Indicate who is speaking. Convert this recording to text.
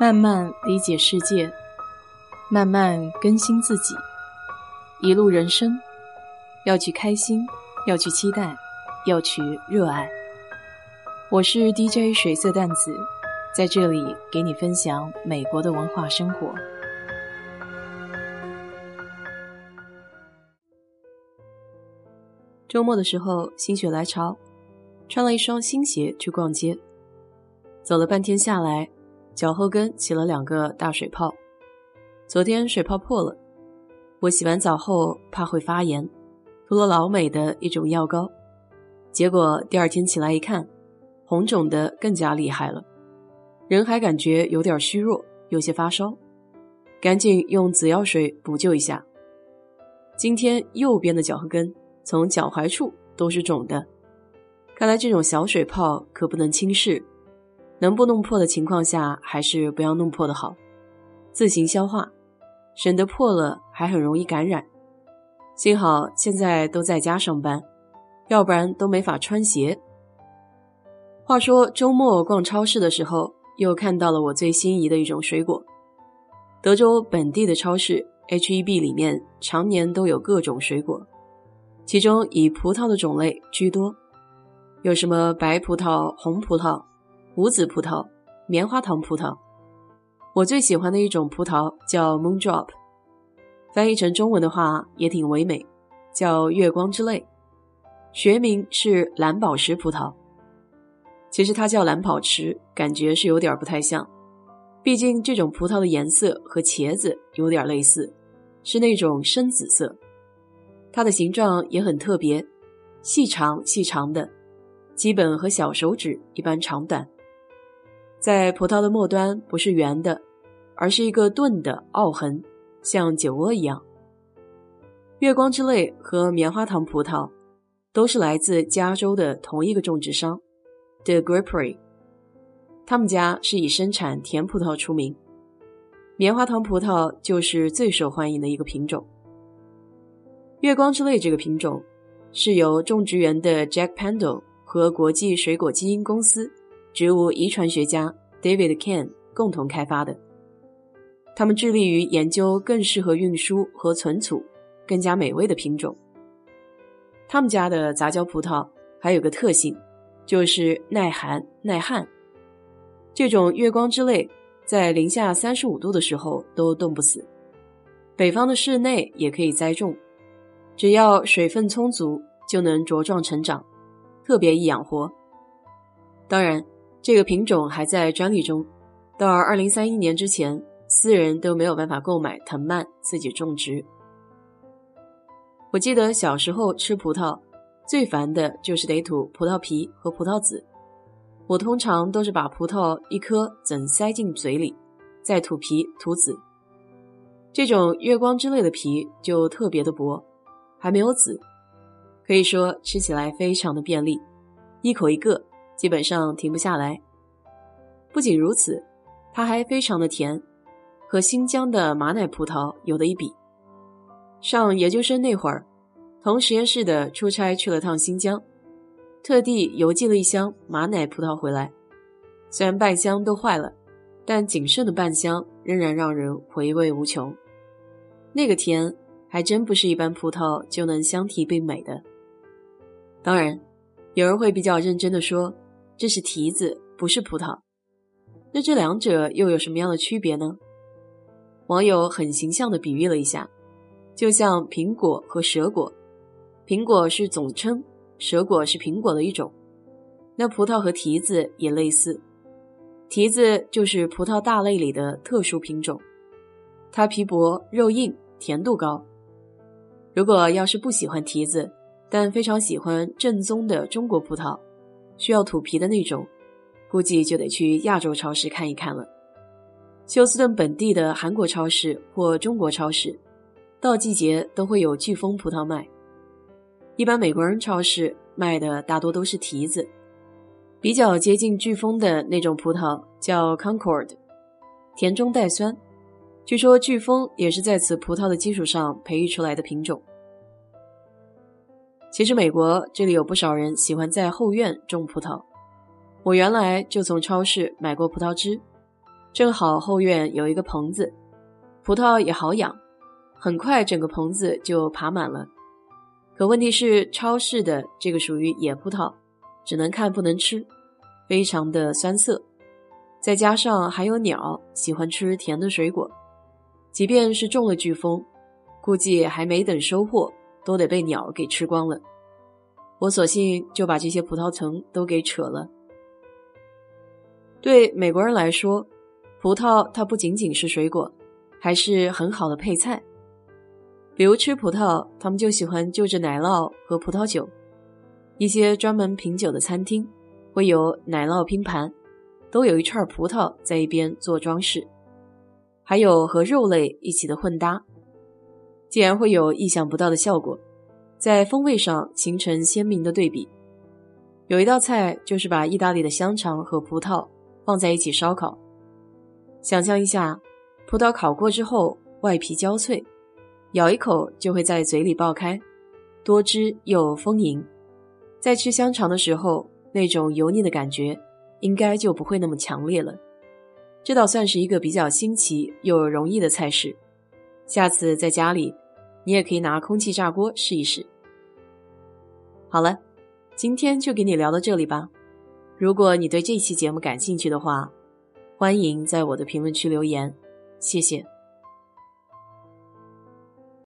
Speaker 1: 慢慢理解世界，慢慢更新自己。一路人生，要去开心，要去期待，要去热爱。我是 DJ 水色淡子，在这里给你分享美国的文化生活。周末的时候，心血来潮，穿了一双新鞋去逛街，走了半天下来。脚后跟起了两个大水泡，昨天水泡破了，我洗完澡后怕会发炎，涂了老美的一种药膏，结果第二天起来一看，红肿的更加厉害了，人还感觉有点虚弱，有些发烧，赶紧用紫药水补救一下。今天右边的脚后跟从脚踝处都是肿的，看来这种小水泡可不能轻视。能不弄破的情况下，还是不要弄破的好，自行消化，省得破了还很容易感染。幸好现在都在家上班，要不然都没法穿鞋。话说周末逛超市的时候，又看到了我最心仪的一种水果。德州本地的超市 H-E-B 里面常年都有各种水果，其中以葡萄的种类居多，有什么白葡萄、红葡萄。无籽葡萄、棉花糖葡萄，我最喜欢的一种葡萄叫 Moondrop，翻译成中文的话也挺唯美，叫月光之泪，学名是蓝宝石葡萄。其实它叫蓝宝石，感觉是有点不太像，毕竟这种葡萄的颜色和茄子有点类似，是那种深紫色。它的形状也很特别，细长细长的，基本和小手指一般长短。在葡萄的末端不是圆的，而是一个钝的凹痕，像酒窝一样。月光之泪和棉花糖葡萄都是来自加州的同一个种植商，The Grapery。他们家是以生产甜葡萄出名，棉花糖葡萄就是最受欢迎的一个品种。月光之泪这个品种是由种植园的 Jack Pendle 和国际水果基因公司。植物遗传学家 David Ken 共同开发的，他们致力于研究更适合运输和存储、更加美味的品种。他们家的杂交葡萄还有个特性，就是耐寒耐旱。这种月光之泪在零下三十五度的时候都冻不死，北方的室内也可以栽种，只要水分充足就能茁壮成长，特别易养活。当然。这个品种还在专利中，到二零三一年之前，私人都没有办法购买藤蔓自己种植。我记得小时候吃葡萄，最烦的就是得吐葡萄皮和葡萄籽。我通常都是把葡萄一颗整塞进嘴里，再吐皮吐籽。这种月光之类的皮就特别的薄，还没有籽，可以说吃起来非常的便利，一口一个。基本上停不下来。不仅如此，它还非常的甜，和新疆的马奶葡萄有的一比。上研究生那会儿，同实验室的出差去了趟新疆，特地邮寄了一箱马奶葡萄回来。虽然半箱都坏了，但仅剩的半箱仍然让人回味无穷。那个甜还真不是一般葡萄就能相提并美的。当然，有人会比较认真的说。这是提子，不是葡萄。那这两者又有什么样的区别呢？网友很形象的比喻了一下，就像苹果和蛇果，苹果是总称，蛇果是苹果的一种。那葡萄和提子也类似，提子就是葡萄大类里的特殊品种，它皮薄肉硬，甜度高。如果要是不喜欢提子，但非常喜欢正宗的中国葡萄。需要土皮的那种，估计就得去亚洲超市看一看了。休斯顿本地的韩国超市或中国超市，到季节都会有飓风葡萄卖。一般美国人超市卖的大多都是提子，比较接近飓风的那种葡萄叫 Concord，甜中带酸。据说飓风也是在此葡萄的基础上培育出来的品种。其实美国这里有不少人喜欢在后院种葡萄，我原来就从超市买过葡萄汁，正好后院有一个棚子，葡萄也好养，很快整个棚子就爬满了。可问题是，超市的这个属于野葡萄，只能看不能吃，非常的酸涩。再加上还有鸟喜欢吃甜的水果，即便是中了飓风，估计还没等收获，都得被鸟给吃光了。我索性就把这些葡萄藤都给扯了。对美国人来说，葡萄它不仅仅是水果，还是很好的配菜。比如吃葡萄，他们就喜欢就着奶酪和葡萄酒。一些专门品酒的餐厅会有奶酪拼盘。都有一串葡萄在一边做装饰，还有和肉类一起的混搭，竟然会有意想不到的效果，在风味上形成鲜明的对比。有一道菜就是把意大利的香肠和葡萄放在一起烧烤，想象一下，葡萄烤过之后外皮焦脆，咬一口就会在嘴里爆开，多汁又丰盈。在吃香肠的时候，那种油腻的感觉。应该就不会那么强烈了。这倒算是一个比较新奇又容易的菜式。下次在家里，你也可以拿空气炸锅试一试。好了，今天就给你聊到这里吧。如果你对这期节目感兴趣的话，欢迎在我的评论区留言，谢谢。